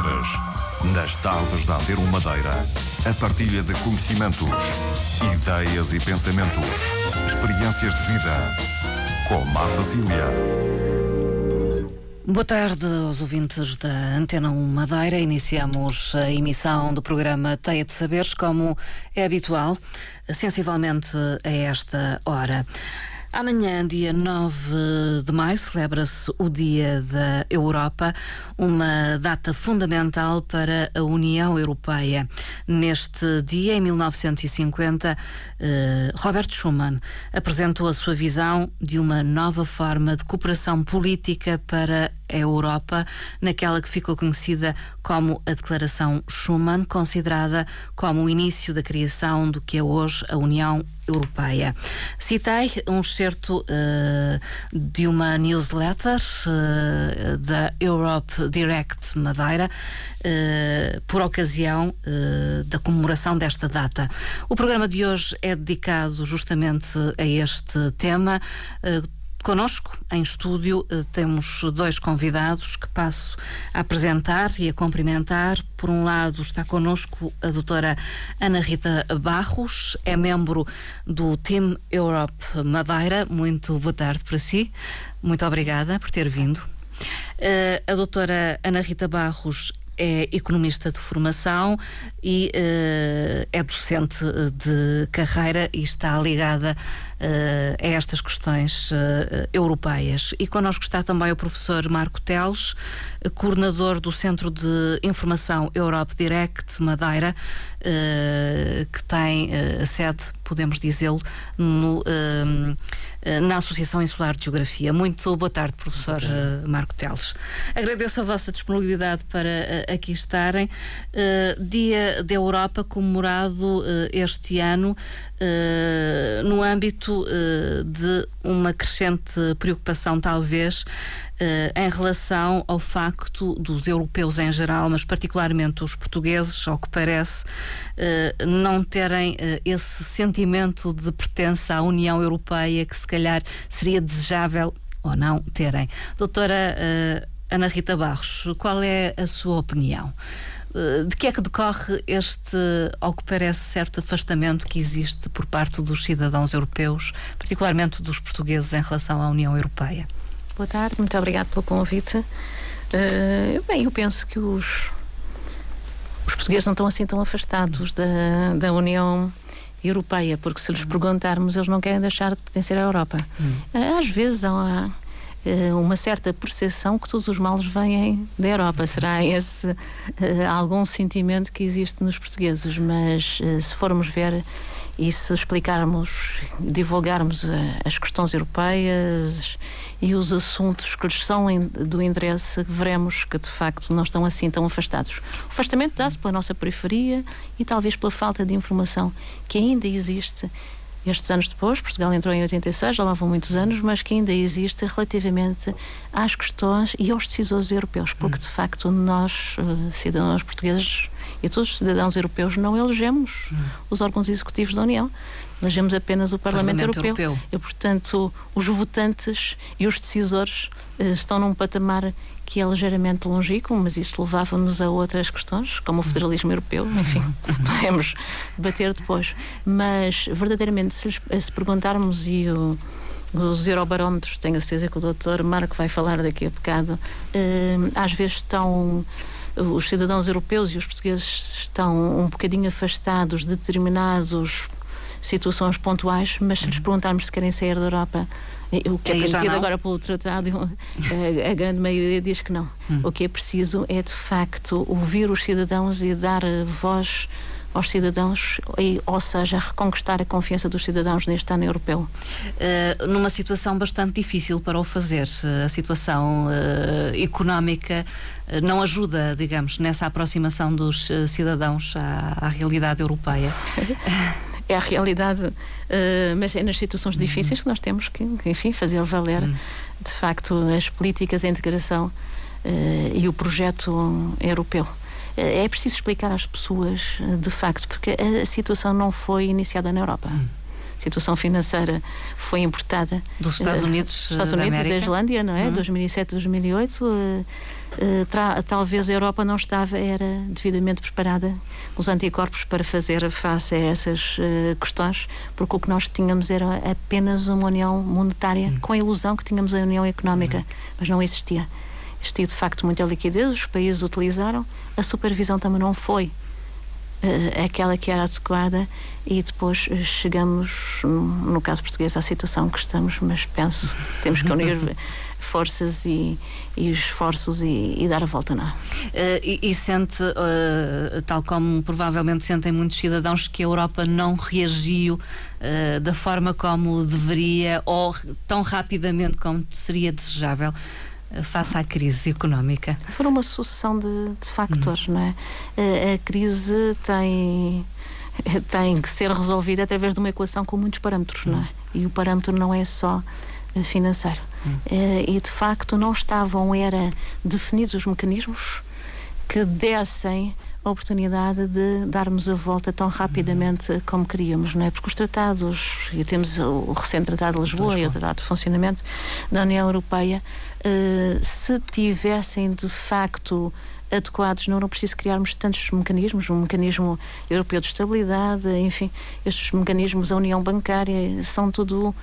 Nas tardes da Antena Madeira, a partilha de conhecimentos, ideias e pensamentos, experiências de vida. Com Marta Cília. Boa tarde aos ouvintes da Antena 1 Madeira. Iniciamos a emissão do programa Teia de Saberes, como é habitual, sensivelmente a esta hora. Amanhã, dia 9 de maio, celebra-se o Dia da Europa, uma data fundamental para a União Europeia. Neste dia, em 1950, eh, Robert Schuman apresentou a sua visão de uma nova forma de cooperação política para a Europa, naquela que ficou conhecida como a Declaração Schuman, considerada como o início da criação do que é hoje a União Europeia. Citei um excerto uh, de uma newsletter uh, da Europe Direct Madeira, uh, por ocasião da comemoração desta data. O programa de hoje é dedicado justamente a este tema. Conosco, em estúdio, eh, temos dois convidados que passo a apresentar e a cumprimentar. Por um lado, está conosco a doutora Ana Rita Barros, é membro do Team Europe Madeira. Muito boa tarde para si. Muito obrigada por ter vindo. Uh, a doutora Ana Rita Barros é economista de formação e uh, é docente de carreira e está ligada uh, a estas questões uh, europeias. E connosco está também o professor Marco Teles, coordenador do Centro de Informação Europe Direct Madeira, que tem a sede, podemos dizê-lo, no eh, na Associação Insular de Geografia. Muito boa tarde, professor. Marco Teles. Agradeço a vossa disponibilidade para eh, aqui estarem. Uh, Dia da Europa comemorado uh, este ano uh, no âmbito de uma crescente preocupação, talvez, Uh, em relação ao facto dos europeus em geral, mas particularmente os portugueses, ao que parece, uh, não terem uh, esse sentimento de pertença à União Europeia que se calhar seria desejável ou não terem. Doutora Ana Rita Barros, qual é a sua opinião? De que é que decorre este, ao que parece, certo afastamento que existe por parte dos cidadãos europeus, particularmente dos portugueses, em relação à União Europeia? Boa tarde, muito obrigado pelo convite. Uh, bem, eu penso que os, os portugueses não estão assim tão afastados da, da União Europeia, porque se lhes perguntarmos, eles não querem deixar de pertencer à Europa. Uh, às vezes há uh, uma certa percepção que todos os males vêm da Europa. Será esse algum sentimento que existe nos portugueses? Mas se formos ver e se explicarmos, divulgarmos as questões europeias e os assuntos que lhes são do interesse, veremos que de facto não estão assim tão afastados. O afastamento dá-se pela nossa periferia e talvez pela falta de informação que ainda existe estes anos depois, Portugal entrou em 86, já lá vão muitos anos, mas que ainda existe relativamente às questões e aos decisores europeus, porque de facto nós, eh, cidadãos portugueses e todos os cidadãos europeus, não elegemos os órgãos executivos da União elegemos apenas o Parlamento, Parlamento Europeu. Europeu. E, portanto, os votantes e os decisores eh, estão num patamar que é ligeiramente longínquo, mas isso levava-nos a outras questões, como o federalismo europeu, enfim, podemos debater depois. Mas, verdadeiramente, se, se perguntarmos e o, os eurobarómetros, tenho a certeza que o doutor Marco vai falar daqui a bocado, eh, às vezes estão os cidadãos europeus e os portugueses estão um bocadinho afastados de determinados situações pontuais, mas se lhes perguntarmos se querem sair da Europa, o que é permitido agora pelo tratado, a, a, grande maioria diz que não. Hum. O que é preciso é, de facto, ouvir os cidadãos e dar voz aos cidadãos, e, ou seja, reconquistar a confiança dos cidadãos neste ano europeu? Uh, numa situação bastante difícil para o fazer. A situação uh, económica uh, não ajuda, digamos, nessa aproximação dos cidadãos à, à realidade europeia. é a realidade, uh, mas é nas situações uhum. difíceis que nós temos que, enfim, fazer valer, uhum. de facto, as políticas de integração uh, e o projeto europeu. Uh, é preciso explicar às pessoas, de facto, porque a situação não foi iniciada na Europa. Uhum. Situação financeira foi importada dos Estados Unidos, uh, Estados Unidos da e da Islândia, não é? Uhum. 2007, 2008. Uh, talvez a Europa não estava era devidamente preparada os anticorpos para fazer face a essas uh, questões, porque o que nós tínhamos era apenas uma união monetária, uhum. com a ilusão que tínhamos a união económica, uhum. mas não existia. Existia de facto muita liquidez, os países utilizaram, a supervisão também não foi uh, aquela que era adequada e depois eh, chegamos, no caso português, à situação que estamos, mas penso que temos que unir forças e, e esforços e, e, dar a volta, não uh, e, e, sente, uh, tal como provavelmente sentem muitos cidadãos, que a Europa não reagiu uh, da forma como deveria ou tão rapidamente como seria desejável face à crise económica? Foram uma sucessão de, de factores, uhum. não é? A, a, crise tem tem que ser resolvida através de uma equação com muitos parâmetros, uhum. não é? E o parâmetro não é só eh, financeiro. Uhum. E de facto não estavam era definidos os mecanismos que dessem a oportunidade de darmos a volta tão rapidamente como queríamos, não é? Porque os tratados, e temos o recente Tratado de Lisboa e o Tratado de Funcionamento da União Europeia, eh, se tivessem de facto adequados, não, não preciso criarmos tantos mecanismos, um mecanismo europeu de estabilidade, enfim, estes mecanismos, a União Bancária, são tudo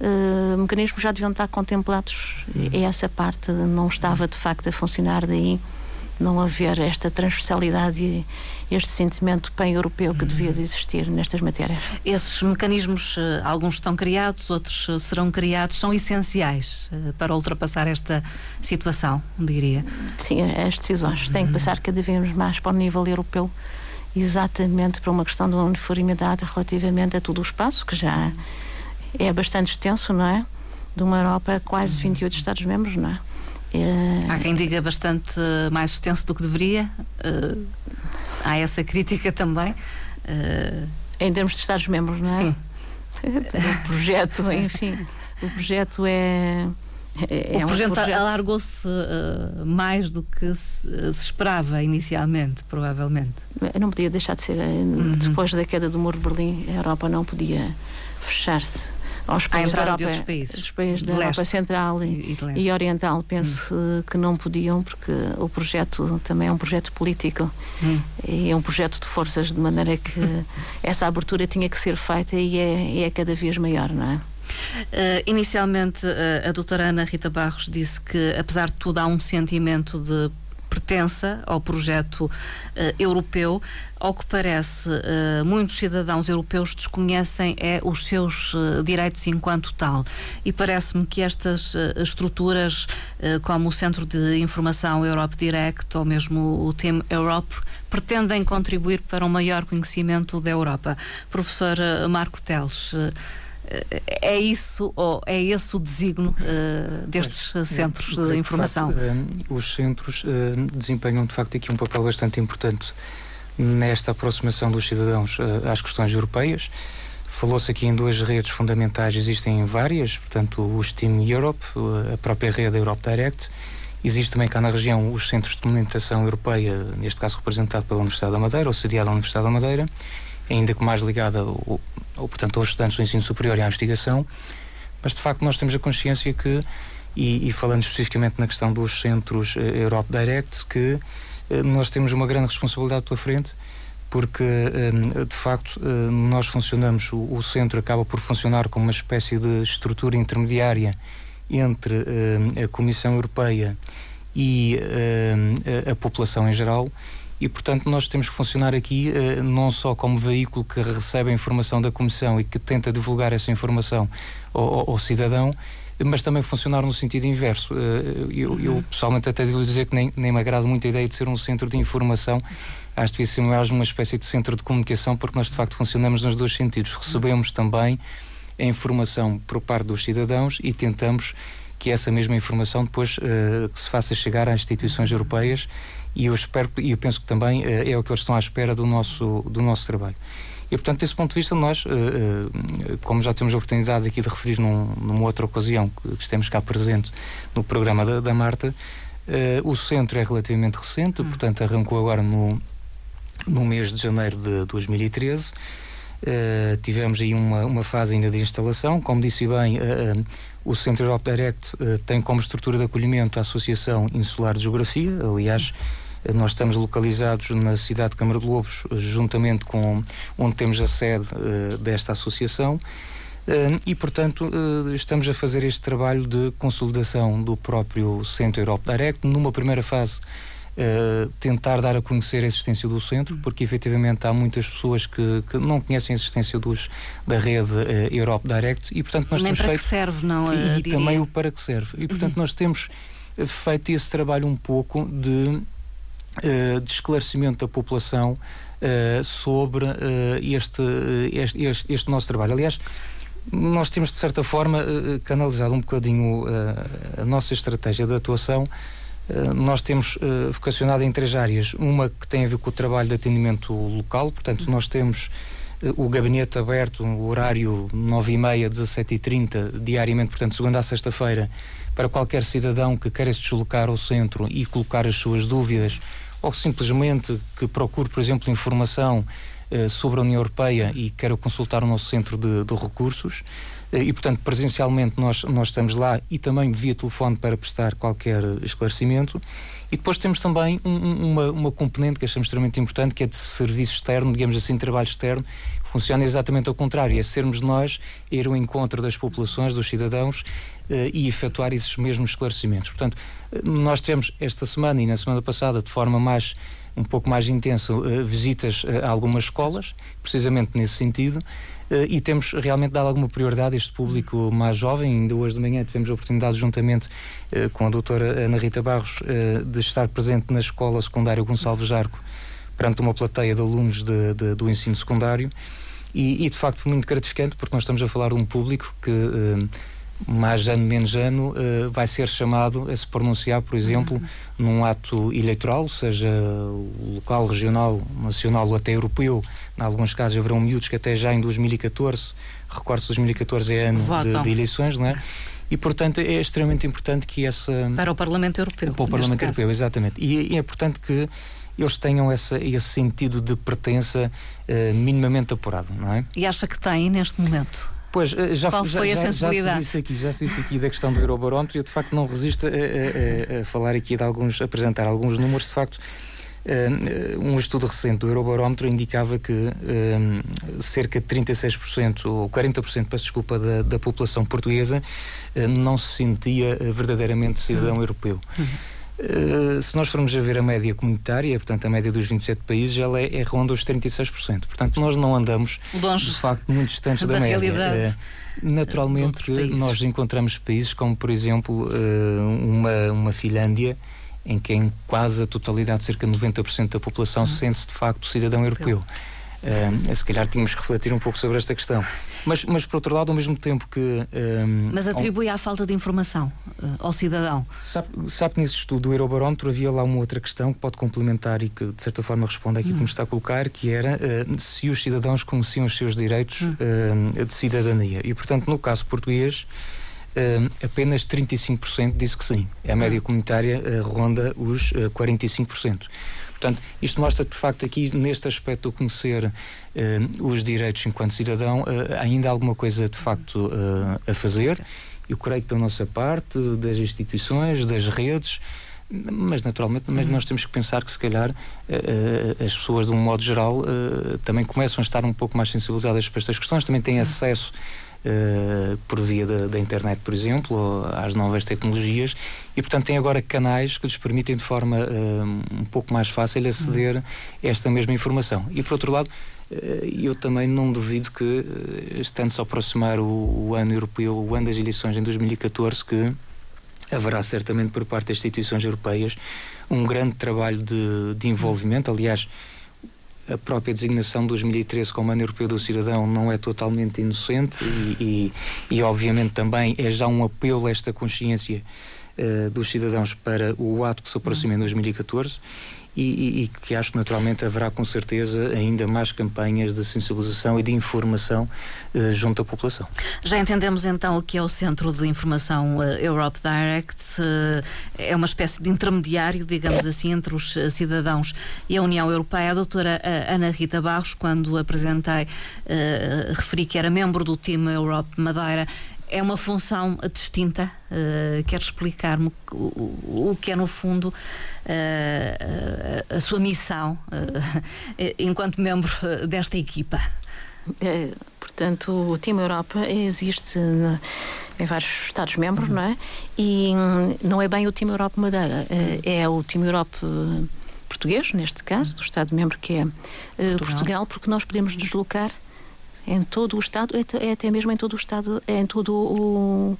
uh, mecanismos já deviam estar contemplados uhum. e essa parte não estava de facto a funcionar daí não haver esta transversalidade e este sentimento pan-europeu que devia de existir nestas matérias. Esses mecanismos, eh, alguns estão criados, outros eh, serão criados, são essenciais eh, para ultrapassar esta situação, diria. Sim, as decisões têm que passar cada vez mais para o nível europeu, exatamente para uma questão de uniformidade relativamente a todo o espaço, que já é bastante extenso, não é? De uma Europa quase 28 Estados-membros, não é? É... Há quem diga bastante mais extenso do que deveria. Há essa crítica também. Uh, em termos de Estados-membros, não é? Sim. o projeto, enfim, o projeto é. É, o projeto, um projeto... alargou-se uh, mais do que se, se, esperava inicialmente, provavelmente. Não podia deixar de ser. Uhum. Depois da queda do Muro de Berlim, a Europa não podia fechar-se aos países da Europa, de países, os países da Europa Central e, e, e Oriental. Penso hum. que não podiam, porque o projeto também é um projeto político hum. e é um projeto de forças, de maneira que essa abertura tinha que ser feita e é, e é cada vez maior, não é? Uh, inicialmente, uh, a doutora Ana Rita Barros disse que, apesar de tudo, há um sentimento de pertença ao projeto uh, europeu. Ao que parece, uh, muitos cidadãos europeus desconhecem é os seus uh, direitos enquanto tal. E parece-me que estas estruturas, como o Centro de Informação Europe Direct ou mesmo o Team Europe, pretendem contribuir para um maior conhecimento da Europa. Professor Marco Teles, é isso ou é esse o designo uh, destes é, centros é, de informação? De facto, uh, os centros uh, desempenham de facto aqui um papel bastante importante nesta aproximação dos cidadãos às questões europeias. Falou-se aqui em duas redes fundamentais, existem várias, portanto, o Steam Europe, a própria rede Europe Direct. Existe também cá na região os centros de comunicação europeia, neste caso representado pela Universidade da Madeira, ou sediado à Universidade da Madeira ainda que mais ligada ou, portanto, aos estudantes do ensino superior e à investigação, mas de facto nós temos a consciência que, e, e falando especificamente na questão dos centros uh, Europe Direct, que uh, nós temos uma grande responsabilidade pela frente, porque uh, de facto nós funcionamos, o, o, centro acaba por funcionar como uma espécie de estrutura intermediária entre a Comissão Europeia e a população em geral e, portanto, nós temos que funcionar aqui uh, não só como veículo que recebe a informação da Comissão e que tenta divulgar essa informação ao, ao, cidadão, mas também funcionar no sentido inverso. Uh, eu, eu, pessoalmente até devo dizer que nem, nem me agrada muito a ideia de ser um centro de informação. Acho que devia ser mais uma espécie de centro de comunicação, porque nós de facto funcionamos nos dois sentidos. Recebemos também a informação por parte dos cidadãos e tentamos que essa mesma informação depois uh, que se faça chegar às instituições europeias e eu espero e eu penso que também uh, é o que eles estão à espera do nosso do nosso trabalho. E, portanto, desse ponto de vista, nós, uh, uh, como já temos a oportunidade aqui de referir num, numa outra ocasião que estamos cá presente no programa da, da Marta, o centro é relativamente recente, hum. portanto, arrancou agora no, no mês de janeiro de 2013. Uh, tivemos aí uma, uma fase ainda de instalação. Como disse bem, uh, uh, o Centro Europe Direct tem como estrutura de acolhimento a Associação Insular de Geografia. Aliás, nós estamos localizados na cidade de Câmara de Lobos, juntamente com onde temos a sede desta associação. e, portanto, estamos a fazer este trabalho de consolidação do próprio Centro Europe Direct. Numa primeira fase, Uh, tentar dar a conhecer a existência do centro, porque efetivamente há muitas pessoas que, que não conhecem a existência dos, da rede uh, Europe Direct e portanto nós Nem temos para feito, que serve, não E, e também o para que serve. E portanto uhum. nós temos feito esse trabalho um pouco de, de esclarecimento da população sobre este, este, este, este, nosso trabalho. Aliás, nós temos de certa forma canalizado um bocadinho a nossa estratégia de atuação eh, nós temos vocacionado em três áreas. Uma que tem a ver com o trabalho de atendimento local, portanto, nós temos o gabinete aberto, o horário 9h30, 17h30, diariamente, portanto, segunda a sexta-feira, para qualquer cidadão que queira se deslocar ao centro e colocar as suas dúvidas, ou simplesmente que procure, por exemplo, informação uh, sobre a União Europeia e queira consultar o nosso centro de, de recursos. Eh, e, portanto, presencialmente nós, nós estamos lá e também via telefone para prestar qualquer esclarecimento. E depois temos também um, uma, uma componente que achamos extremamente importante, que é de serviço externo, digamos assim, trabalho externo, funciona exatamente ao contrário, é sermos nós ir ao encontro das populações, dos cidadãos eh, e efetuar esses mesmos esclarecimentos. Portanto, eh, nós tivemos esta semana e na semana passada, de forma mais um pouco mais intensa, visitas a algumas escolas, precisamente nesse sentido. E temos realmente dado alguma prioridade a este público mais jovem. Ainda hoje de manhã tivemos a oportunidade, juntamente com a doutora Ana Rita Barros, de estar presente na Escola Secundária Gonçalves Jarco, perante uma plateia de alunos de, de, do ensino secundário. E, e, de facto muito gratificante, porque nós estamos a falar de um público que mais ano menos ano, uh, vai ser chamado a se pronunciar, por exemplo, uhum. num ato eleitoral, seja local, regional, nacional ou até europeu. Em alguns casos haverão miúdos que até já em 2014, recordo 2014 é ano de, de, eleições, não é? E, portanto, é extremamente importante que essa... Para o Parlamento Europeu. Para o Parlamento caso. Europeu, exatamente. E, e, é importante que eles tenham essa, esse sentido de pertença uh, minimamente apurado, não é? E acha que tem neste momento? Pois, eh, já, Qual foi já, a sensibilidade? Já, se disse aqui, já se disse aqui da questão do Eurobarómetro e eu de facto não resisto a, a, a, falar aqui de alguns, apresentar alguns números, de facto. Uh, um estudo recente do Eurobarómetro indicava que uh, cerca de 36% ou 40%, peço desculpa, da, da população portuguesa não se sentia verdadeiramente cidadão uhum. europeu. Uhum. Uh, se nós formos a ver a média comunitária, portanto a média dos 27 países, ela é, é ronda os 36%. Portanto, nós não andamos, Longe de facto, muito distantes da, da média. Uh, naturalmente, nós encontramos países como, por exemplo, uh, uma, uma Finlândia, em que em quase a totalidade, cerca de 90% da população, uhum. sente-se de facto cidadão europeu. Uh, se calhar tínhamos que refletir um pouco sobre esta questão. Mas, mas por outro lado, ao mesmo tempo que. Um, mas atribui à falta de informação uh, ao cidadão. Sabe, sabe que nesse estudo do Eurobarómetro havia lá uma outra questão que pode complementar e que de certa forma responde aqui hum. como está a colocar, que era uh, se os cidadãos conheciam os seus direitos hum. de cidadania. E portanto, no caso português. Uh, apenas 35% disse que sim. A média comunitária uh, ronda os uh, 45%. Portanto, isto mostra de facto aqui, neste aspecto de conhecer uh, os direitos enquanto cidadão, uh, ainda há alguma coisa de facto uh, a fazer. Eu creio que da nossa parte, das instituições, das redes, mas naturalmente mas nós temos que pensar que se calhar as pessoas de um modo geral também começam a estar um pouco mais sensibilizadas para estas questões, também têm acesso uh, por via da, da, internet, por exemplo, às novas tecnologias, e portanto tem agora canais que lhes permitem de forma uh, um pouco mais fácil aceder a esta mesma informação. E por outro lado, eh, eu também não duvido que, estando-se a aproximar o, o, ano europeu, o ano das eleições em 2014, que haverá certamente por parte das instituições europeias um grande trabalho de, de envolvimento. Aliás, a própria designação de 2013 como Ano Europeu do Cidadão não é totalmente inocente e, e, e obviamente também é já um apelo a esta consciência uh, dos cidadãos para o ato que se aproxima em 2014 e, e, que acho que naturalmente haverá com certeza ainda mais campanhas de sensibilização e de informação uh, junto à população. Já entendemos então o que é o Centro de Informação uh, Europe Direct. Uh, é uma espécie de intermediário, digamos assim, entre os cidadãos e a União Europeia. A doutora Ana Rita Barros, quando apresentei, referi que era membro do time Europe Madeira é uma função distinta. Uh, quer explicar-me o, o, o, que é, no fundo, uh, a sua missão uh, enquanto membro desta equipa? É, portanto, o Time Europa existe na, em vários Estados-membros, uhum. não é? E não é bem o Time Europa Madeira, é, é o Time Europa português, neste caso, do Estado-membro que é Portugal. Portugal, porque nós podemos deslocar em todo o Estado, é até mesmo em todo o Estado, em todo o,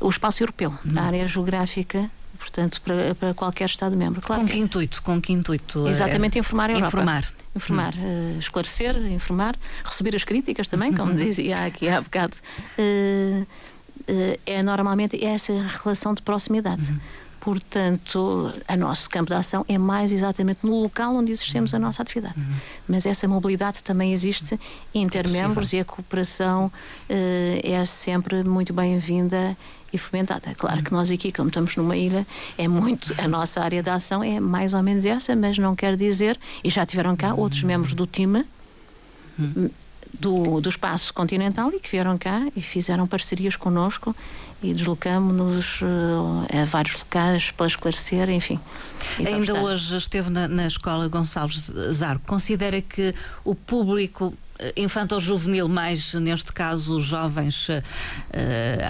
o espaço europeu, uhum. na área geográfica portanto, para, para qualquer Estado-membro. Claro com que, intuito? Com que intuito? Exatamente, informar a Europa. Informar. Informar, hum. uh, esclarecer, informar, receber as críticas também, como dizia aqui há bocado. Uh, uh, é normalmente essa relação de proximidade. Uhum. Portanto, o nosso campo de ação é mais exatamente no local onde exercemos a nossa atividade. Uhum. Mas essa mobilidade também existe intermembros é e a cooperação uh, é sempre muito bem-vinda e fomentada. Claro que nós aqui, como estamos numa ilha, é muito a nossa área de ação é mais ou menos essa, mas não quer dizer, e já tiveram cá outros membros do time. Do, do espaço continental e que vieram cá e fizeram parcerias connosco e deslocamos-nos uh, a vários locais para esclarecer, enfim. Ainda hoje esteve na, na Escola Gonçalves Zarco. Considera que o público eh, infantil-juvenil, mais neste caso os jovens uh,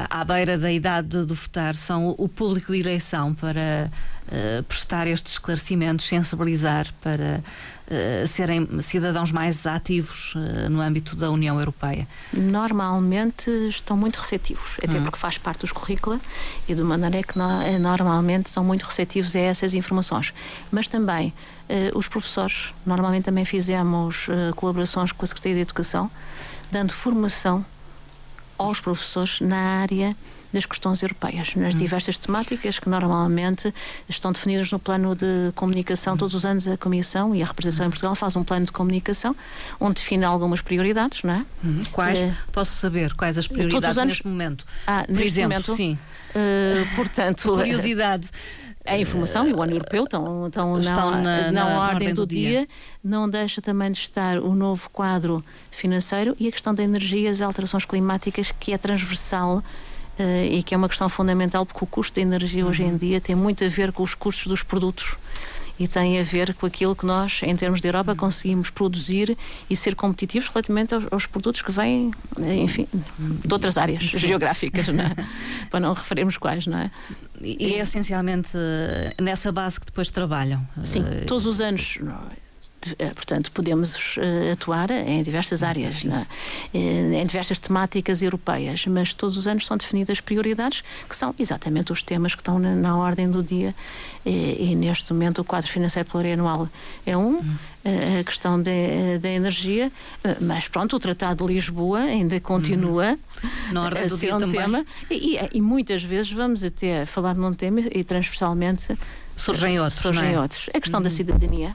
à beira da idade de votar, são o público de eleição para uh, prestar estes esclarecimentos, sensibilizar, para uh, serem cidadãos mais ativos no âmbito da União Europeia? Normalmente estão muito receptivos, até hum. porque faz parte dos currícula e de maneira que no, normalmente são muito receptivos a essas informações. Mas também os professores, normalmente também fizemos uh, colaborações com a Secretaria de Educação, dando formação aos professores na área das questões europeias, nas hum. diversas temáticas que normalmente estão definidas no plano de comunicação. Hum. Todos os anos a Comissão e a representação em Portugal faz um plano de comunicação onde define algumas prioridades, não é? Hum. Quais? Uh, Posso saber quais as prioridades todos os anos, neste momento? Ah, Por neste exemplo, momento, sim. Uh, portanto, curiosidade. A informação e o ano europeu estão, estão, estão na, na, na, na, ordem, do, do dia. dia. Não deixa também de estar o novo quadro financeiro e a questão da energia, as alterações climáticas, que é transversal Uh, e que é uma questão fundamental porque o custo da energia uhum. hoje em uhum. dia tem muito a ver com os custos dos produtos e tem a ver com aquilo que nós, em termos de Europa, conseguimos produzir e ser competitivos relativamente aos, aos produtos que vêm, enfim, de outras áreas Sim. geográficas, não é? para não referirmos quais, não é? E é essencialmente eh, nessa base que depois trabalham. Sim, eh, todos os anos portanto, podemos uh, atuar em diversas áreas, é? em diversas temáticas europeias, mas todos os anos são definidas prioridades que são exatamente os temas que estão na, na ordem do dia e, e, neste momento o quadro financeiro plurianual é um, hum. a questão da energia, mas pronto, o Tratado de Lisboa ainda continua hum. na ordem a do ser dia um também. tema e, e, e, muitas vezes vamos até falar num tema e transversalmente surgem outros. Surgem é? outros. A questão hum. da cidadania.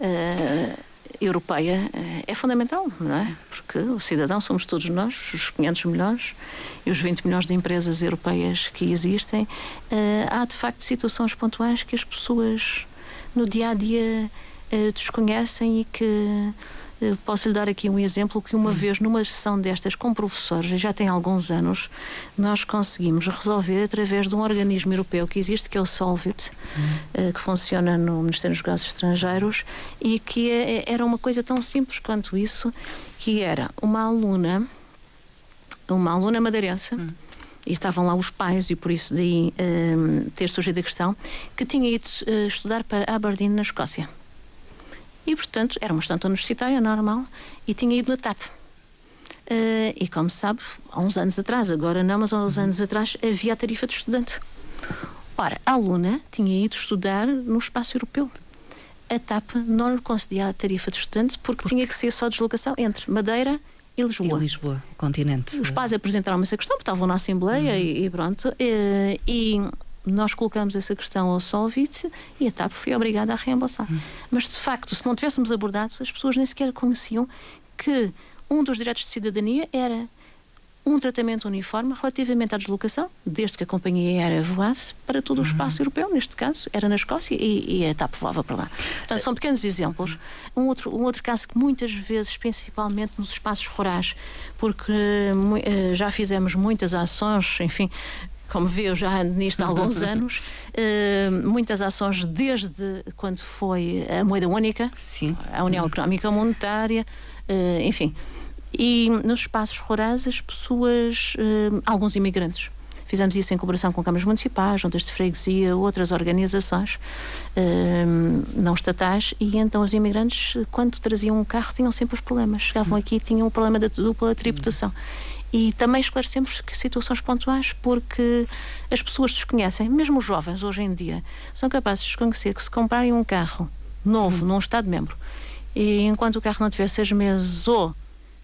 Uh, europeia uh, é fundamental, não é? Porque o cidadão somos todos nós, os 500 milhões e os 20 milhões de empresas europeias que existem. Uh, há de facto situações pontuais que as pessoas no dia a dia desconhecem e que Posso lhe dar aqui um exemplo que uma hum. vez numa sessão destas com professores, já tem alguns anos, nós conseguimos resolver através de um organismo europeu que existe, que é o Solvit, hum. que funciona no Ministério dos Negócios Estrangeiros e que é, é, era uma coisa tão simples quanto isso, que era uma aluna, uma aluna madeirense, hum e estavam lá os pais, e por isso daí um, ter surgido a questão, que tinha ido uh, estudar para Aberdeen, na Escócia. E, portanto, era uma estudante universitária normal e tinha ido na TAP. Uh, e como se sabe, há uns anos atrás, agora não, mas há uns anos atrás, havia a tarifa de estudante. Ora, a aluna tinha ido estudar no espaço europeu. A TAP não lhe concedia a tarifa de estudante porque, porque... tinha que ser só deslocação entre Madeira e Lisboa. E Lisboa, continente. Os pais apresentaram-me essa questão, porque estavam na Assembleia uhum. e, e, pronto. E, e nós colocamos essa questão ao Solvit e a TAP foi obrigada a reembolsar. Hum. Mas, de facto, se não tivéssemos abordado, as pessoas nem sequer conheciam que um dos direitos de cidadania era um tratamento uniforme relativamente à deslocação, desde que a companhia aérea voasse para todo o uhum. espaço uhum. europeu, neste caso era na Escócia e, e a TAP voava para lá. Portanto, são pequenos exemplos. Um outro, um outro caso que muitas vezes, principalmente nos espaços rurais, porque uh, já fizemos muitas ações, enfim, como vê, eu já ando nisto há alguns anos, uh, muitas ações desde quando foi a moeda única, Sim. a União Económica Monetária, uh, enfim. E nos espaços rurais, as pessoas, uh, alguns imigrantes. Fizemos isso em colaboração com câmaras municipais, juntas de freguesia, outras organizações não estatais, e então os imigrantes, quando traziam um carro, tinham sempre os problemas. Chegavam aqui e tinham o problema da dupla tributação. E também esclarecemos situações pontuais, porque as pessoas desconhecem, mesmo os jovens hoje em dia, são capazes de desconhecer que se comprarem um carro novo num Estado-membro e enquanto o carro não tiver seis meses ou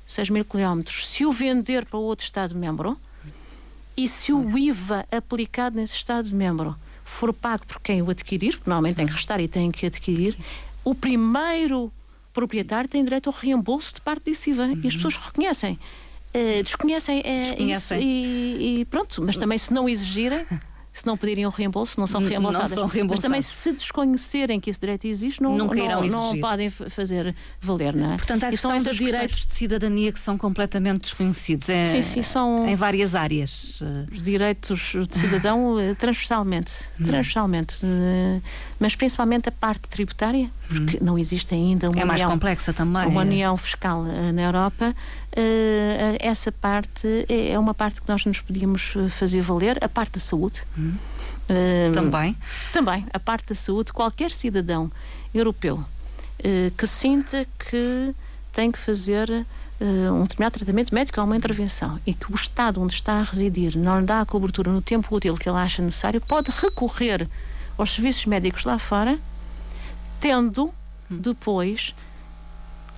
6 mil quilómetros, se o vender para outro Estado-membro e se o IVA aplicado nesse Estado-membro for pago por quem o adquirir, porque normalmente tem que restar e tem que adquirir, o primeiro proprietário tem direito ao reembolso de parte desse IVA. Uhum. E as uhum. pessoas reconhecem. Uh, desconhecem, uh, desconhecem. E, e, pronto, mas também se não exigirem, se não pedirem o reembolso, não são reembolsadas. Não são Mas também se desconhecerem que esse direito existe, não, Nunca irão não, não podem fazer valer, não é? Portanto, há questão dos direitos de cidadania que são completamente desconhecidos. É, sim, sim, são... Em várias áreas. Os direitos de cidadão eh, transversalmente. Hum. Transversalmente. Eh, mas principalmente a parte tributária, porque hum. não existe ainda uma é mais união, complexa também. Uma união fiscal eh, na Europa. essa parte é, é uma parte que nós nos podíamos fazer valer. A parte da saúde. Hum. Também? Também. A parte da saúde, qualquer cidadão europeu que sinta que tem que fazer um determinado tratamento médico ou uma intervenção e que o Estado onde está a residir não lhe dá a cobertura no tempo útil que ele acha necessário, pode recorrer aos serviços médicos lá fora, tendo hum. depois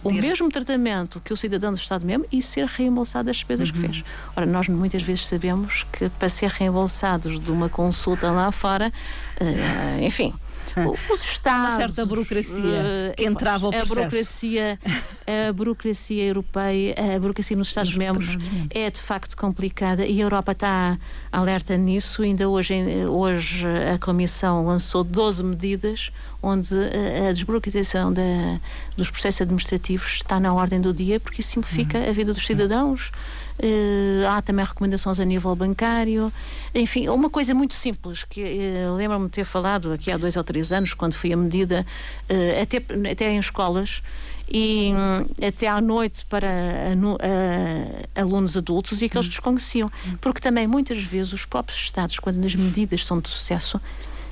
o mesmo tratamento que o cidadão do Estado mesmo e ser reembolsado das despesas uhum. que fez. Ora, nós muitas vezes sabemos que para ser reembolsados de uma consulta lá fora, uh, enfim, os Estados. Uma certa burocracia uh, que entrava ao processo. A burocracia, a burocracia europeia, a burocracia nos Estados-membros é de facto complicada e a Europa está alerta nisso. Ainda hoje, hoje a Comissão lançou 12 medidas onde a desburocratização da, dos processos administrativos está na ordem do dia, porque isso simplifica uhum. a vida dos cidadãos. Uh, há também recomendações a nível bancário. Enfim, uma coisa muito simples que uh, lembro-me de ter falado aqui há dois ou três anos, quando foi a medida, uh, até, até em escolas e um, até à noite para alunos adultos e que eles uhum. desconheciam. Porque também muitas vezes os próprios Estados, quando as medidas são de sucesso,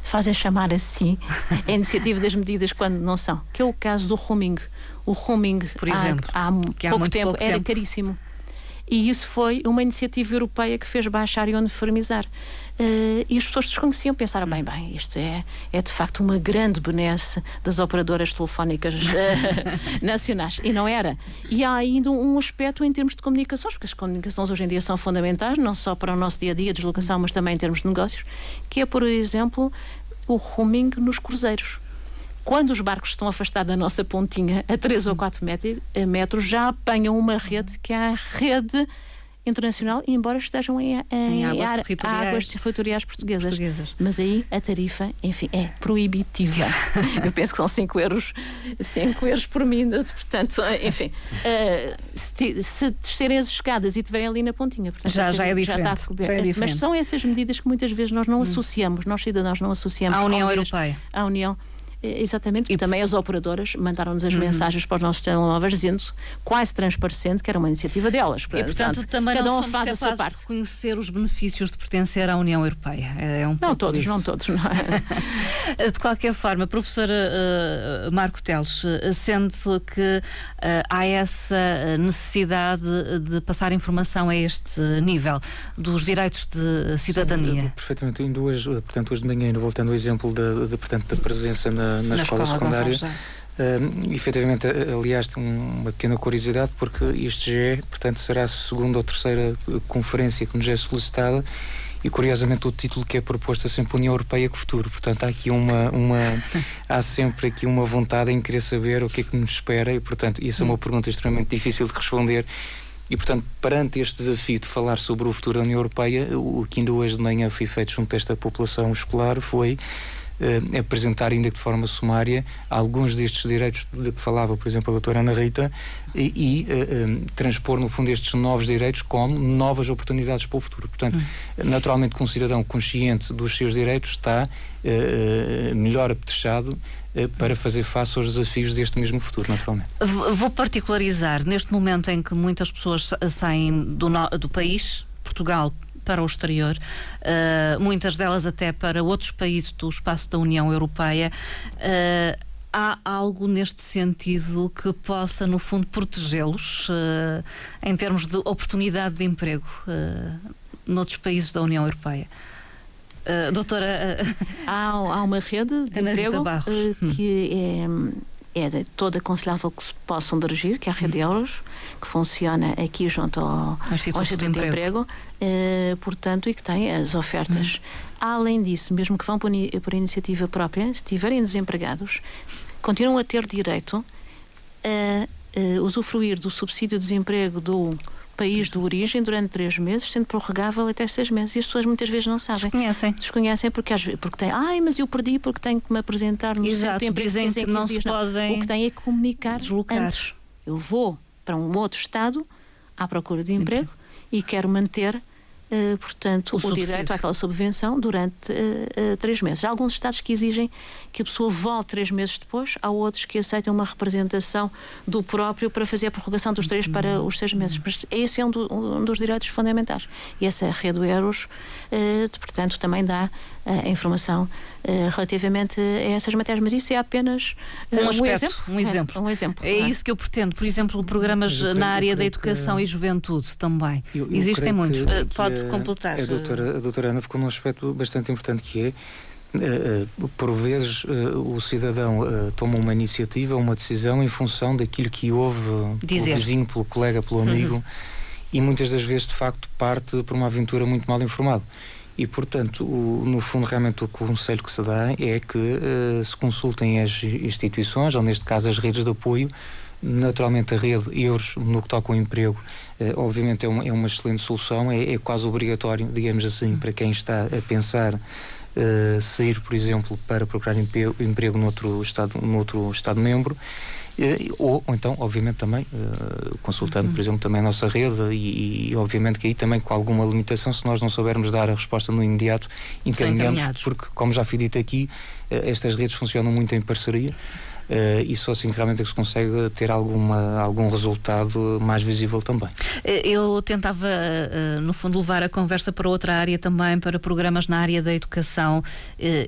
fazem chamar assim a iniciativa das medidas quando não são. Que é o caso do roaming. O roaming, por exemplo, há, há pouco há tempo pouco era tempo. caríssimo. E isso foi uma iniciativa europeia que fez baixar e uniformizar. Uh, e as pessoas desconheciam, pensaram, bem, bem, isto é, é de facto uma grande benesse das operadoras telefónicas uh, nacionais. E não era. E há ainda um aspecto em termos de comunicações, porque as comunicações hoje em dia são fundamentais, não só para o nosso dia a dia, deslocação, mas também em termos de negócios, que é, por exemplo, o roaming nos cruzeiros quando os barcos estão afastados da nossa pontinha a 3 ou 4 eh, metros, já apanham uma rede que é a rede internacional, embora estejam em, em, em águas, ar, territoriais. águas, territoriais, portuguesas. portuguesas. Mas aí a tarifa, enfim, é proibitiva. Eu penso que são 5 euros, 5 euros por minuto, portanto, enfim, uh, se, se descerem as escadas e estiverem ali na pontinha, portanto, já, já é diferente. Já está coberto. É diferente. Mas são essas medidas que muitas vezes nós não hum. associamos, nós cidadãos não associamos. À União Europeia. À União é, exatamente, e também as operadoras mandaram-nos as uhum. mensagens para os nossos telemóveis dizendo, quase transparecendo, que era uma iniciativa delas. E, portanto, também cada não um faz a sua parte. de reconhecer os benefícios de pertencer à União Europeia. É um não todos, não todos. Não é? de qualquer forma, professora uh, Marco Teles, uh, sente que uh, há essa necessidade de passar informação a este nível dos direitos de cidadania? Sim, perfeitamente. Em duas, portanto, hoje de manhã, voltando ao exemplo da, de, portanto, da presença na na, na, escola, escola secundária. Uh, efetivamente, aliás, uma pequena curiosidade, porque isto já é, portanto, será a segunda ou terceira conferência que nos é solicitada e curiosamente o título que é proposto é sempre União Europeia que Futuro. Portanto, há aqui uma, uma há sempre aqui uma vontade em querer saber o que é que nos espera e, portanto, isso é uma pergunta extremamente difícil de responder. E, portanto, perante este desafio de falar sobre o futuro da União Europeia, o que ainda hoje de manhã foi feito junto desta população escolar foi uh, apresentar, ainda de forma sumária, alguns destes direitos de que falava, por exemplo, a doutora Ana Rita, e, e um, transpor, no fundo, estes novos direitos como novas oportunidades para o futuro. Portanto, hum. naturalmente, que um cidadão consciente dos seus direitos está uh, melhor apetrechado para fazer face aos desafios deste mesmo futuro, naturalmente. Vou particularizar, neste momento em que muitas pessoas saem do, do país, Portugal para o exterior, uh, muitas delas até para outros países do espaço da União Europeia. Uh, há algo neste sentido que possa, no fundo, protegê-los uh, em termos de oportunidade de emprego noutros países da União Europeia? Uh, doutora. Há, há, uma rede de Ana emprego que é é toda aconselhável que se possam dirigir, que é a Rede uhum. Euros, que funciona aqui junto ao, Instituto, ao Instituto de Emprego, de uh, portanto, e que tem as ofertas. Uhum. Além disso, mesmo que vão por, por iniciativa própria, se estiverem desempregados, continuam a ter direito a, a usufruir do subsídio de desemprego do país de origem durante três meses, sendo prorrogável até seis meses. E as pessoas muitas vezes não sabem. Desconhecem. Desconhecem porque, às vezes, porque têm, ai, mas eu perdi porque tenho que me apresentar no Exato, centro dizem que não se podem O que têm é comunicar deslocar. Antes. Eu vou para um outro estado à procura de emprego e quero manter Uh, portanto, o, o direito àquela subvenção durante uh, uh, três meses. Há alguns Estados que exigem que a pessoa volte três meses depois, há outros que aceitam uma representação do próprio para fazer a prorrogação dos três para os seis meses. Mas esse é um, do, um dos direitos fundamentais. E essa rede do Eros, portanto, também dá a informação relativamente a essas matérias. Mas isso é apenas um, aspecto, um exemplo. Um exemplo. É, um exemplo. É isso que eu pretendo. Por exemplo, programas na área da educação que... e juventude também. Eu, eu Existem muitos. Pode pode completar. A doutora, a doutora Ana ficou num aspecto bastante importante que é Uh, por vezes uh, o cidadão uh, toma uma iniciativa, uma decisão em função daquilo que ouve Dizer. pelo vizinho, pelo colega, pelo amigo, uhum. e muitas das vezes de facto parte por uma aventura muito mal informada. E portanto, o, no fundo, realmente o conselho que se dá é que se consultem as instituições, ou neste caso as redes de apoio, Naturalmente, a rede Euros, no que toca ao emprego, eh, obviamente é uma, é uma excelente solução, é, é, quase obrigatório, digamos assim, para quem está a pensar eh, sair, por exemplo, para procurar emprego, emprego noutro Estado, noutro estado membro. Eh, ou, ou, então, obviamente, também uh, consultando, por exemplo, também a nossa rede e, e, obviamente, que aí também com alguma limitação, se nós não soubermos dar a resposta no imediato, encaminhamos, porque, como já fui dito aqui, uh, estas redes funcionam muito em parceria. Uh, e só assim realmente é que se consegue ter alguma, algum resultado mais visível também. Eh, eu tentava, uh, no fundo, levar a conversa para outra área também, para programas na área da educação uh,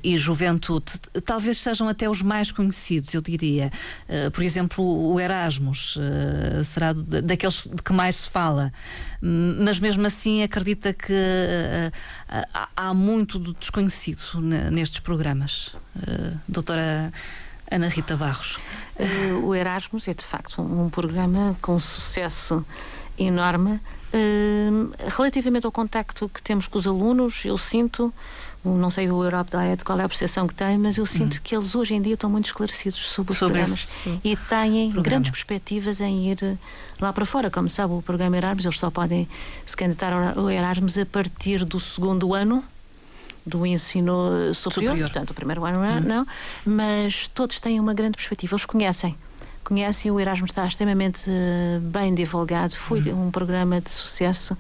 e juventude. Talvez sejam até os mais conhecidos, eu diria. por exemplo, o Erasmus será daqueles de que mais se fala, mas mesmo assim acredita que há muito do desconhecido nestes programas. doutora. Ana Rita Barros. Uh, o Erasmus é de facto um programa com sucesso enorme. Uh, relativamente ao contacto que temos com os alunos, eu sinto, não sei o Europe Diet qual é a percepção que tem, mas eu sinto uhum. que eles hoje em dia estão muito esclarecidos sobre os sobre programas esse, e têm programa. grandes perspectivas em ir lá para fora. Como sabe, o programa Erasmus, eles só podem se candidatar ao Erasmus a partir do segundo ano do ensino superior, superior. portanto, o primeiro ano uhum. não, mas todos têm uma grande perspectiva, eles conhecem. Conhecem, o Erasmus está extremamente eh, bem divulgado, foi uhum. um programa de sucesso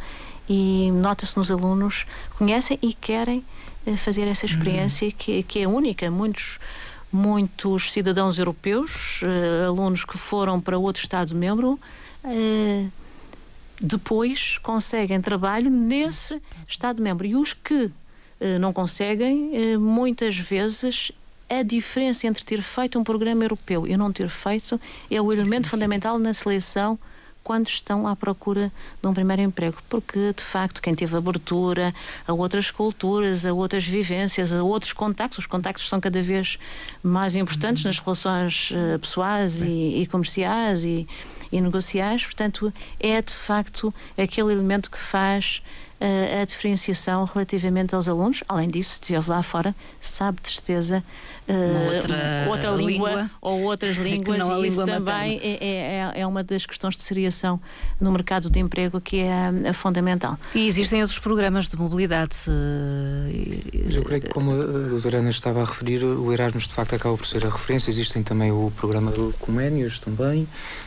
e nota-se nos alunos, conhecem e querem eh, fazer essa uhum. experiência uhum. que, que é única. Muitos muitos cidadãos europeus, uh, alunos que foram para outro Estado-membro, depois conseguem trabalho nesse Estado-membro. E os que não conseguem, eh, muitas vezes a diferença entre ter feito um programa europeu e não ter feito é o elemento fundamental na seleção quando estão à procura de um primeiro emprego, porque de facto quem teve abertura a outras culturas, a outras vivências, a outros contactos, os contactos são cada vez mais importantes nas relações uh, pessoais e, e, comerciais e, e negociais, portanto é de facto aquele elemento que faz a, a diferenciação relativamente aos alunos. Além disso, se estiver lá fora, sabe de certeza uh, outra, outra língua, língua, ou outras línguas, e isso também é, é, é, uma das questões de seriação no mercado de emprego que é, é fundamental. E existem outros programas de mobilidade. Mas eu creio que, como a doutora Ana estava a referir, o Erasmus de facto acaba por ser a referência. Existem também o programa do Coménios também,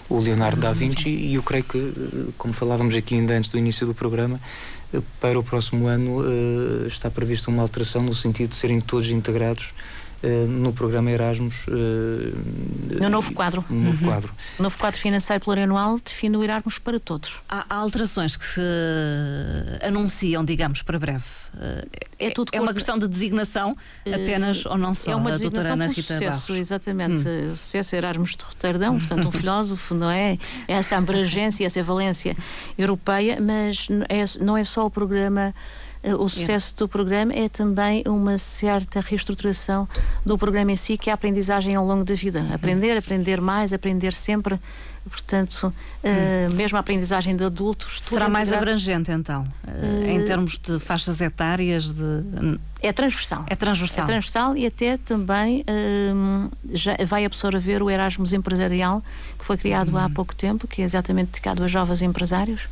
o Leonardo da Vinci, e eu creio que, como falávamos aqui ainda antes do início do programa, para o próximo ano uh, está prevista uma alteração no sentido de serem todos integrados no programa Erasmus. Uh, no novo quadro. No novo uhum. quadro. O novo quadro financeiro plurianual define o Erasmus para todos. Há, há alterações que se anunciam, digamos, para breve. Uh, é, tudo é uma questão de designação apenas ou não só? É uma designação Ana Rita sucesso, Barros. exatamente. Hum. Sucesso Erasmus de Roterdão, portanto, um filósofo, não é? Essa abrangência, essa valência europeia, mas é, não é só o programa eh, o sucesso do programa é também uma certa reestruturação do programa em si, que é a aprendizagem ao longo da vida. Uhum. Aprender, aprender mais, aprender sempre. Portanto, uh, mesmo a aprendizagem de adultos. Será mais abrangente, então, uh, em termos de faixas etárias? De... É transversal. É transversal. É transversal e até também uh, já vai absorver o Erasmus Empresarial, que foi criado há uhum. pouco tempo, que é exatamente dedicado a jovens empresários.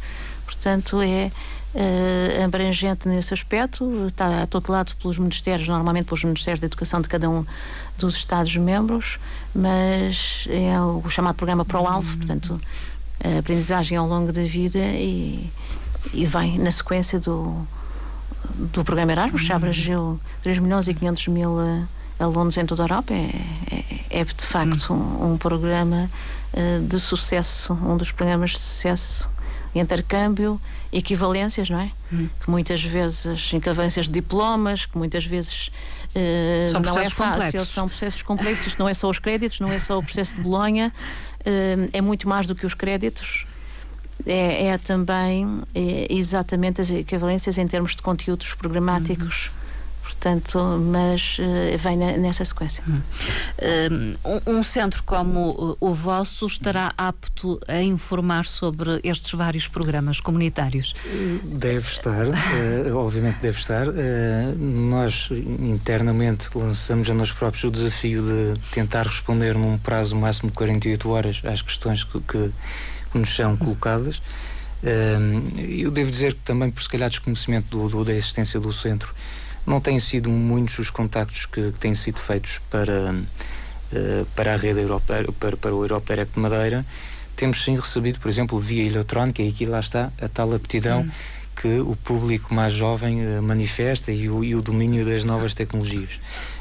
Portanto, é uh, abrangente nesse aspecto, está tutelado pelos ministérios, normalmente pelos ministérios da educação de cada um dos Estados-membros, mas é o chamado programa ProAlvo, portanto, a aprendizagem ao longo da vida e, e vem na sequência do, do programa Erasmus, já abrangeu 3 milhões e 500 mil eh, alunos em toda a Europa. É, é, é de facto um, um programa uh, de sucesso, um dos programas de sucesso intercâmbio, equivalências, não é? Hum. Que muitas vezes, equivalências de diplomas, que muitas vezes uh, são não é fácil, complexos. são processos complexos, não é só os créditos, não é só o processo de Bolonha, uh, é muito mais do que os créditos. É, é também é exatamente as equivalências em termos de conteúdos programáticos. Uhum portanto, mas uh, vem na, nessa sequência. Hum. Um, um, centro como o vosso estará apto a informar sobre estes vários programas comunitários? Deve estar, uh, obviamente deve estar. Uh, nós internamente lançamos a nós próprios o desafio de tentar responder num prazo máximo de 48 horas às questões que, que nos são colocadas. eu devo dizer que também por se calhar desconhecimento do, do, da existência do centro não têm sido muitos os contactos que, que têm sido feitos para, uh, para a rede europeia, para, para o Europa Direct de Madeira. Temos sim recebido, por exemplo, via eletrónica, e aqui lá está a tal aptidão hum. que o público mais jovem uh, manifesta e o, e o domínio das novas tecnologias.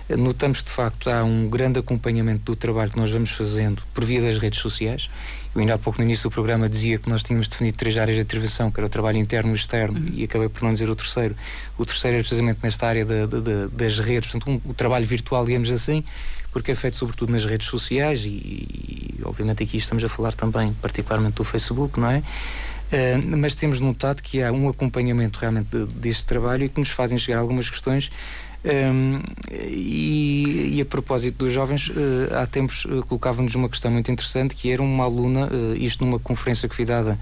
Uh, notamos que, de facto, há um grande acompanhamento do trabalho que nós vamos fazendo por via das redes sociais eu ainda há pouco no início do programa dizia que nós tínhamos definido três áreas de intervenção, que era o trabalho interno e externo, uhum. e acabei por não dizer o terceiro. O terceiro era precisamente nesta área de, de, de, das redes, portanto, um, o trabalho virtual, digamos assim, porque é feito sobretudo nas redes sociais e, e, obviamente aqui estamos a falar também particularmente do Facebook, não é? Uh, mas temos notado que há um acompanhamento realmente deste trabalho e que nos fazem chegar algumas questões um, e, e, a propósito dos jovens, uh, há tempos uh, colocava-nos uma questão muito interessante que era uma aluna, uh, isto numa conferência que foi dada,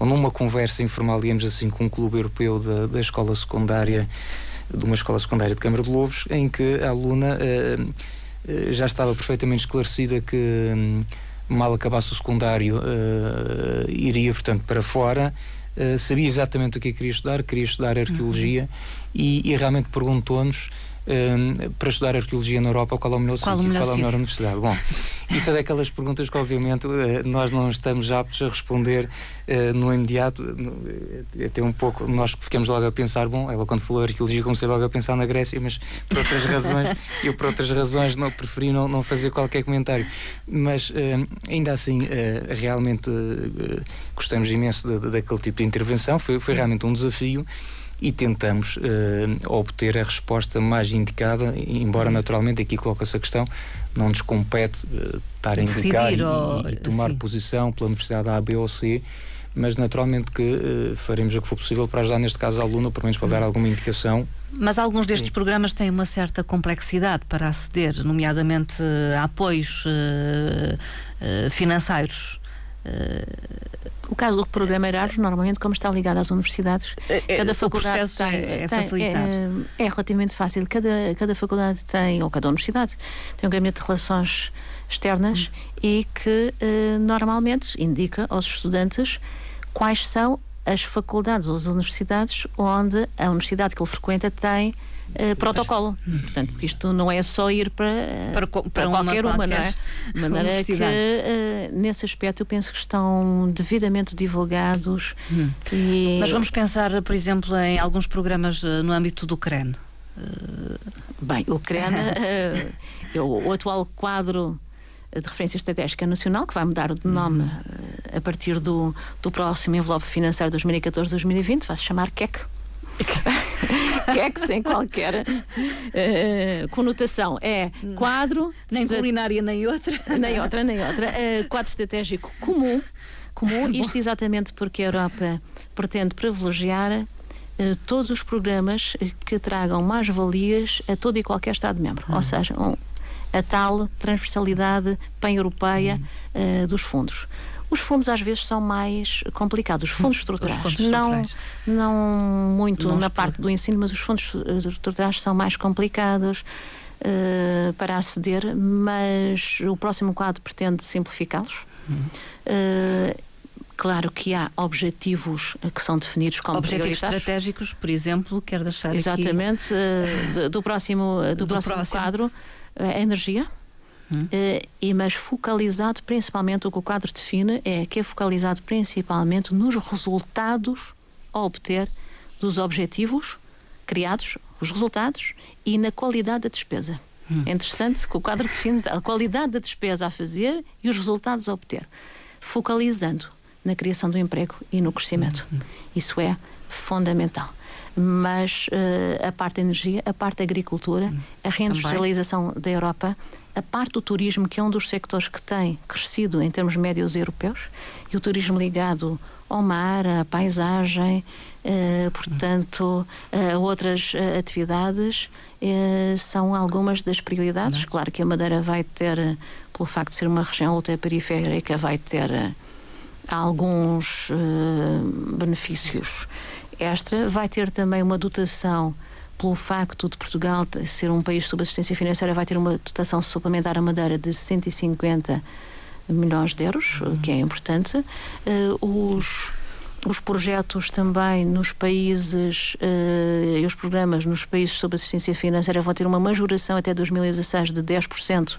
ou numa conversa informal, digamos assim, com um clube europeu da, da escola secundária, de uma escola secundária de Câmara de Lobos, em que a aluna já estava perfeitamente esclarecida que um, mal acabasse o secundário iria, portanto, para fora. Sabia exatamente o que queria estudar, queria estudar arqueologia uhum. e, e realmente perguntou-nos uh, para estudar arqueologia na Europa, qual é o melhor qual sítio, qual é a melhor universidade? Bom, isso é daquelas perguntas que, obviamente, uh, nós não estamos aptos a responder uh, no imediato. Uh, até um pouco, nós ficamos logo a pensar, bom, ela quando falou arqueologia comecei logo a pensar na Grécia, mas por outras razões, eu por outras razões não preferi não, não fazer qualquer comentário. Mas ainda assim, realmente gostamos imenso daquele tipo de intervenção, foi, foi realmente um desafio e tentamos uh, obter a resposta mais indicada, embora naturalmente aqui coloca-se a questão, não nos compete uh, estar a indicar e, ou... e, tomar Sim. posição pela Universidade A, B ou C, mas naturalmente que uh, faremos o que for possível para ajudar, neste caso, a aluna, pelo menos para dar alguma indicação. Mas alguns destes programas têm uma certa complexidade para aceder, nomeadamente a apoios financeiros. O caso do programa Erasmus, normalmente, como está ligado às universidades, é, é cada faculdade tem, é, é facilitado. É, é, relativamente fácil. Cada, cada faculdade tem, ou cada universidade, tem um gabinete de relações externas hum. e que eh, normalmente indica aos estudantes quais são as faculdades ou as universidades onde a universidade que ele frequenta tem uh, protocolo. Hum. Portanto, porque isto não é só ir para, para, para, para qualquer uma, uma, não é? De maneira que, uh, nesse aspecto, eu penso que estão devidamente divulgados. Hum. E... Mas vamos pensar, por exemplo, em alguns programas uh, no âmbito do CREN. Bem, o CREN, o atual quadro de referência estratégica nacional, que vai mudar de nome uhum. a partir do, do próximo envelope financeiro 2014-2020, vai se chamar KEC. KEC sem qualquer uh, conotação. É quadro. Nem culinária, nem outra. Nem outra, nem outra. Uh, quadro estratégico comum. Comum, isto exatamente porque a Europa pretende privilegiar Uh, todos os programas que tragam mais valias a todo e qualquer Estado-membro. Ou seja, um, a tal transversalidade pan-europeia uhum. uh, dos fundos. Os fundos às vezes são mais complicados. Os fundos estruturais. Os fundos estruturais. Não, não muito não na parte do ensino, mas os fundos estruturais são mais complicados uh, para aceder, mas o próximo quadro pretende simplificá-los. Uhum. Uh, Claro que há objetivos que são definidos como objetivos estratégicos, por exemplo, quero deixar Exatamente, aqui... do próximo do, do próximo, próximo, quadro a energia, hum. uh, e, mas focalizado principalmente, o que o quadro define é que é focalizado principalmente nos resultados a obter dos objetivos criados, os resultados, e na qualidade da despesa. Hum. É interessante que o quadro define a qualidade da despesa a fazer e os resultados a obter, focalizando na criação do emprego e no crescimento. Hum. Isso é fundamental mas uh, a parte da energia, a parte da agricultura, a reindustrialização Também. da Europa, a parte do turismo, que é um dos sectores que tem crescido em termos médios europeus, e o turismo ligado ao mar, à paisagem, uh, portanto, a outras uh, atividades, são algumas das prioridades. Não. Claro que a Madeira vai ter, pelo facto de ser uma região ultraperiférica, vai ter alguns benefícios extra, vai ter também uma dotação pelo facto de Portugal ser um país sob assistência financeira, vai ter uma dotação suplementar à Madeira de 150 milhões de euros, uhum. que é importante. Uh, os, os projetos também nos países uh, e os programas nos países sob assistência financeira vão ter uma majoração até 2016 de 10%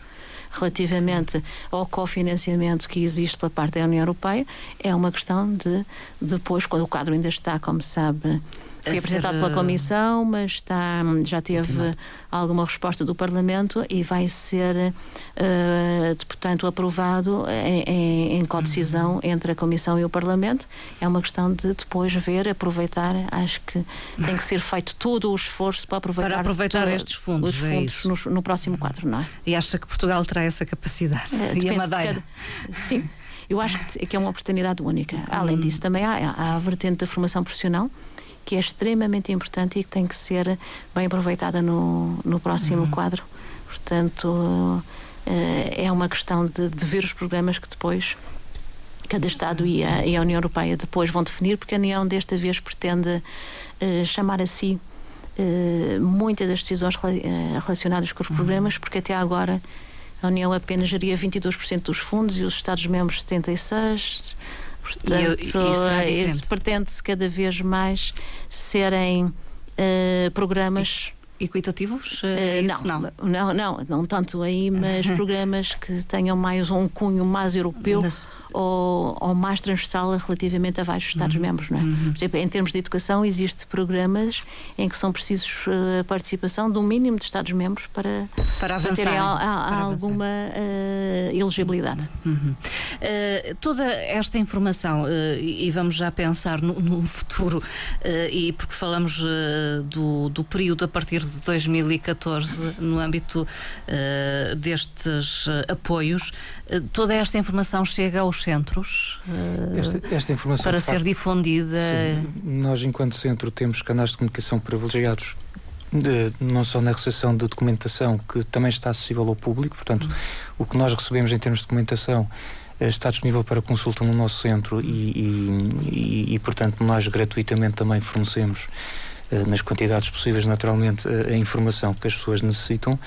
relativamente ao cofinanciamento que existe pela parte da União Europeia, é uma questão de depois, quando o quadro ainda está, como sabe, foi apresentado pela Comissão, mas está, já teve alguma resposta do Parlamento e vai ser, uh, portanto, aprovado em, em, em codecisão uhum. entre a Comissão e o Parlamento. É uma questão de depois ver, aproveitar. Acho que tem que ser feito todo o esforço para aproveitar, para aproveitar estes fundos, os fundos é no, no, próximo quadro, não é? E acha que Portugal terá essa capacidade? Uh, e a Madeira? Cada... Sim. Eu acho que é uma oportunidade única. Além uhum. disso, também há, há a vertente da formação profissional, que é extremamente importante e que tem que ser bem aproveitada no, no próximo uhum. quadro. Portanto, eh, é uma questão de, de ver os programas que depois cada Estado e a, e a, União Europeia depois vão definir, porque a União desta vez pretende uh, chamar a si uh, muitas das decisões relacionadas com os uhum. programas, porque até agora a União apenas geria 22% dos fundos e os Estados-membros 76%. Portanto, e isso pretende-se cada vez mais serem uh, programas equitativos? Uh, não, não, não, não, não tanto aí, mas programas que tenham mais um cunho mais europeu ou, ou, mais transversal relativamente a vários Estados-membros. Uhum. Não é? Uhum. Por exemplo, em termos de educação, existem programas em que são precisos uh, a participação de um mínimo de Estados-membros para, para avançar, terem a, a, para alguma uh, elegibilidade. Uhum. Uh, toda esta informação, e vamos já pensar no, no futuro, e porque falamos do, do período a partir de 2014 no âmbito destes apoios, toda esta informação chega aos centros esta, esta informação para ser facto, difundida? Sim, nós, enquanto centro, temos canais de comunicação privilegiados. De, não só na recepção de documentação, que também está acessível ao público, portanto, uhum. o que nós recebemos em termos de documentação está disponível para consulta no nosso centro e, e, e, e portanto, nós gratuitamente também fornecemos, nas quantidades possíveis, naturalmente, a informação que as pessoas necessitam.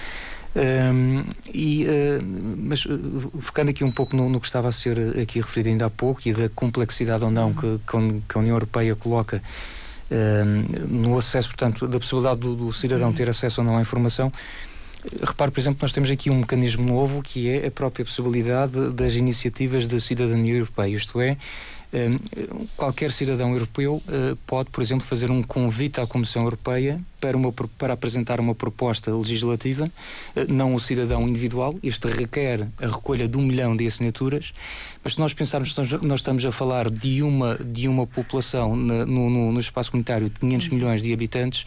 Um, e, uh, mas uh, focando aqui um pouco no, no, que estava a ser aqui referido ainda há pouco e da complexidade ou não que, que a União Europeia coloca no acesso, portanto, da possibilidade do, do cidadão uhum. ter acesso ou não à informação, Repare, por exemplo, nós temos aqui um mecanismo novo que é a própria possibilidade das iniciativas da cidadania europeia, isto é, qualquer cidadão europeu eh, pode, por exemplo, fazer um convite à Comissão Europeia para, uma, para apresentar uma proposta legislativa, eh, não o cidadão individual. Este requer a recolha de um milhão de assinaturas, mas se nós pensarmos que nós estamos a falar de uma, de uma população no, no, no espaço comunitário de 500 milhões de habitantes.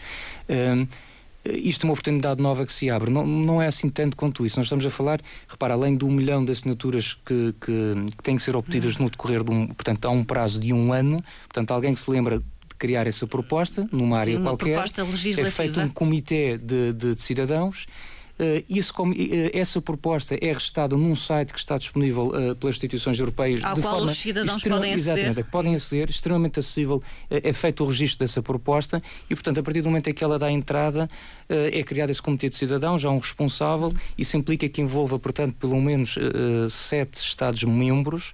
Isto é uma oportunidade nova que se abre. Não, não é assim tanto quanto isso. Nós estamos a falar, repara, além do milhão de assinaturas que, que, que têm que ser obtidas no decorrer de um, portanto, há um prazo de um ano, portanto, alguém que se lembra de criar essa proposta numa área Sim, qualquer, é feito um comitê de, de, de cidadãos isso, uh, essa proposta é restada num site que está disponível uh, pelas instituições europeias Ao de qual forma os cidadãos podem aceder. Exatamente, podem aceder, extremamente acessível, é feito o registro dessa proposta e, portanto, a partir do momento em que ela dá entrada, é criado esse comitê de cidadãos, já um responsável, isso implica que envolva, portanto, pelo menos sete Estados-membros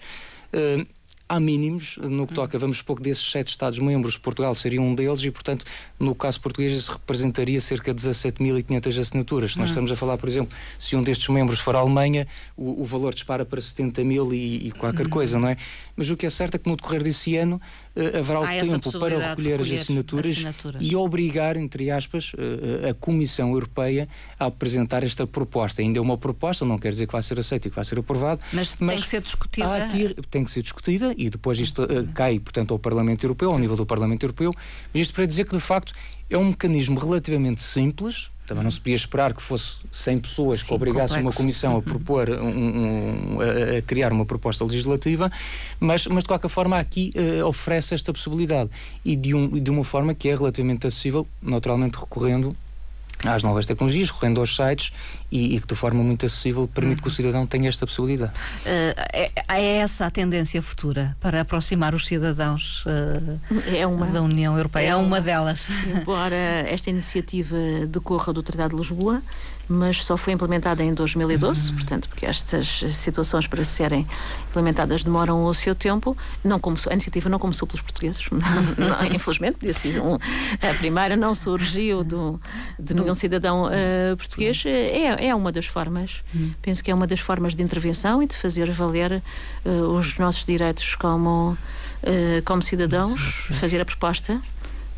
há mínimos no que toca, vamos supor que desses sete Estados-membros, Portugal seria um deles e, portanto, no caso português, isso representaria cerca de 17.500 assinaturas. Nós hum. estamos a falar, por exemplo, se um destes membros for a Alemanha, o, o valor dispara para 70 mil e, e qualquer hum. coisa, não é? Mas o que é certo é que no decorrer desse ano uh, haverá o tempo para recolher, recolher, as assinaturas, assinaturas, e obrigar, entre aspas, uh, a Comissão Europeia a apresentar esta proposta. Ainda é uma proposta, não quer dizer que vai ser aceita e que vai ser aprovado. Mas, mas tem que ser discutida. Aqui, tem que ser discutida e depois isto uh, cai, portanto, ao Parlamento Europeu, ao nível do Parlamento Europeu. Mas isto para dizer que, de facto, é um mecanismo relativamente simples. Também não se podia esperar que fosse 100 pessoas Sim, que obrigassem uma comissão a uhum. propor, um, um, a, a, criar uma proposta legislativa, mas, mas de qualquer forma aqui uh, oferece esta possibilidade e de, um, de uma forma que é relativamente acessível, naturalmente recorrendo às novas tecnologias, correndo aos sites e, e que de forma muito acessível permite uhum. que o uhum. cidadão tenha esta possibilidade. Uh, é, é, essa a tendência futura para aproximar os cidadãos uh, é uma, da União Europeia? É, é uma, uma delas. Embora esta iniciativa decorra do Tratado de Lisboa, mas só foi implementada em 2012, uhum. portanto, porque estas situações para serem implementadas demoram o seu tempo. Não começou, a iniciativa não começou pelos portugueses, não, infelizmente, um, a primeira não surgiu do, de nenhum cidadão uh, português. É, é uma das formas, uhum. penso que é uma das formas de intervenção e de fazer valer uh, os nossos direitos como, uh, como cidadãos, fazer a proposta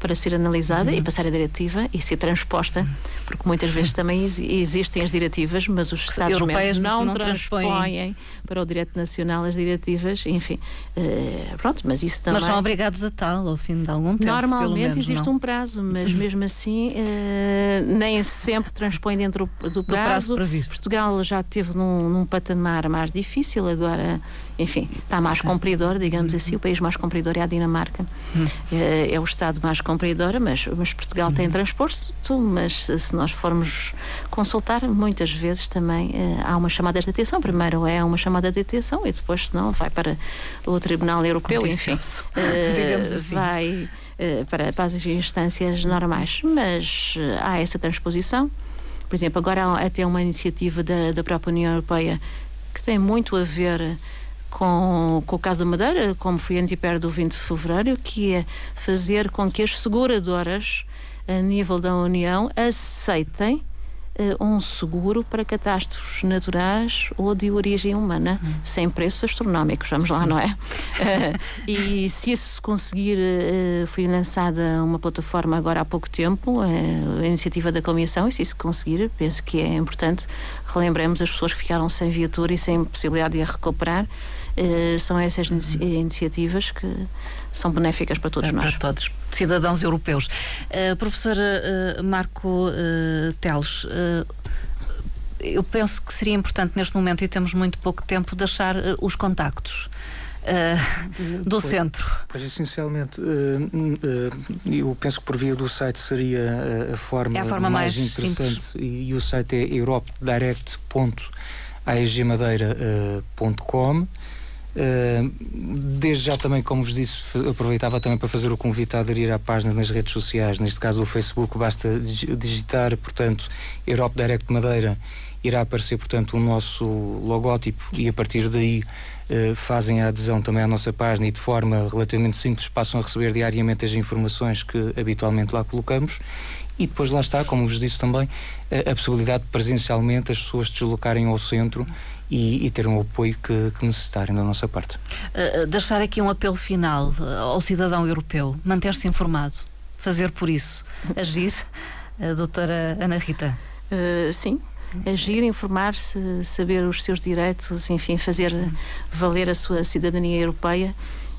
para ser analisada uhum. e passar a diretiva e ser transposta, porque muitas vezes também existem as diretivas, mas os Estados-membros não, não transpõem para o direito nacional as diretivas, enfim. Uh, pronto, mas isso também. Mas são obrigados a tal ao fim de algum tempo. Normalmente menos, existe não? um prazo, mas mesmo assim uh, nem sempre transpõe dentro do prazo. Do prazo previsto. Portugal já teve num, num, patamar mais difícil, agora, enfim, está mais cumpridor, digamos assim. O país mais cumpridor é a Dinamarca. Hum. Uh, é o Estado mais cumpridor cumpridora, mas, mas Portugal tem uhum. transporte, mas se nós formos consultar, muitas vezes também uh, há umas chamadas de atenção. Primeiro é uma chamada de atenção e depois, se não, vai para o Tribunal Europeu, enfim. Uh, Digamos assim. Vai uh, para, para as instâncias normais. Mas há essa transposição. Por exemplo, agora há até uma iniciativa da, da própria União Europeia que tem muito a ver com, com o caso da Madeira, como fui antipér do 20 de fevereiro, que é fazer com que as seguradoras, a nível da União, aceitem uh, um seguro para catástrofes naturais ou de origem humana, hum. sem preços astronómicos, vamos Sim. lá, não é? Uh, e se isso conseguir, uh, foi lançada uma plataforma agora há pouco tempo, a iniciativa da Comissão, e se isso conseguir, penso que é importante, relembremos as pessoas que ficaram sem viatura e sem possibilidade de a recuperar. Uh, são essas uhum. iniciativas que são benéficas para todos é, nós. Para todos, cidadãos europeus. Uh, professor uh, Marco Teles, eu penso que seria importante neste momento, e temos muito pouco tempo, deixar os contactos. Uh, do pois, centro? Pois, essencialmente, uh, uh, eu penso que por via do site seria a forma, é a forma mais, mais interessante e, e, o site é europedirect.aegmadeira.com Uh, desde já também, como vos disse, aproveitava também para fazer o convite a aderir à página nas redes sociais, neste caso o Facebook, basta digitar, portanto, Europe Direct Madeira, irá aparecer, portanto, o nosso logótipo e a partir daí uh, fazem a adesão também à nossa página e de forma relativamente simples passam a receber diariamente as informações que habitualmente lá colocamos. E depois lá está, como vos disse também, a, a possibilidade de presencialmente as pessoas deslocarem ao centro e, e ter um apoio que, que, necessitarem da nossa parte. Uh, deixar aqui um apelo final uh, ao cidadão europeu, manter-se informado, fazer por isso, agir, uh, doutora Ana Rita. sim, agir, informar-se, saber os seus direitos, enfim, fazer valer a sua cidadania europeia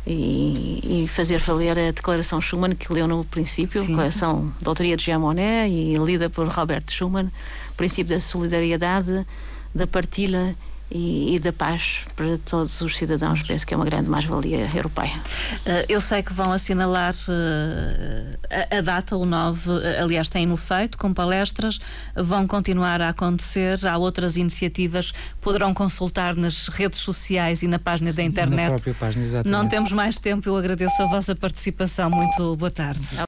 e, e, fazer valer a Declaração Schuman que leu no princípio, Sim. Declaração da autoria de Jean Monnet e lida por Robert Schuman, princípio da solidariedade, da partilha e, e, da paz para todos os cidadãos. Penso que é uma grande mais-valia europeia. Uh, eu sei que vão assinalar uh, a, a, data, o 9, aliás, têm no feito, com palestras, vão continuar a acontecer. Há outras iniciativas, poderão consultar nas redes sociais e na página Sim, da internet. Na própria página, exatamente. Não temos mais tempo, eu agradeço a vossa participação. Muito boa tarde.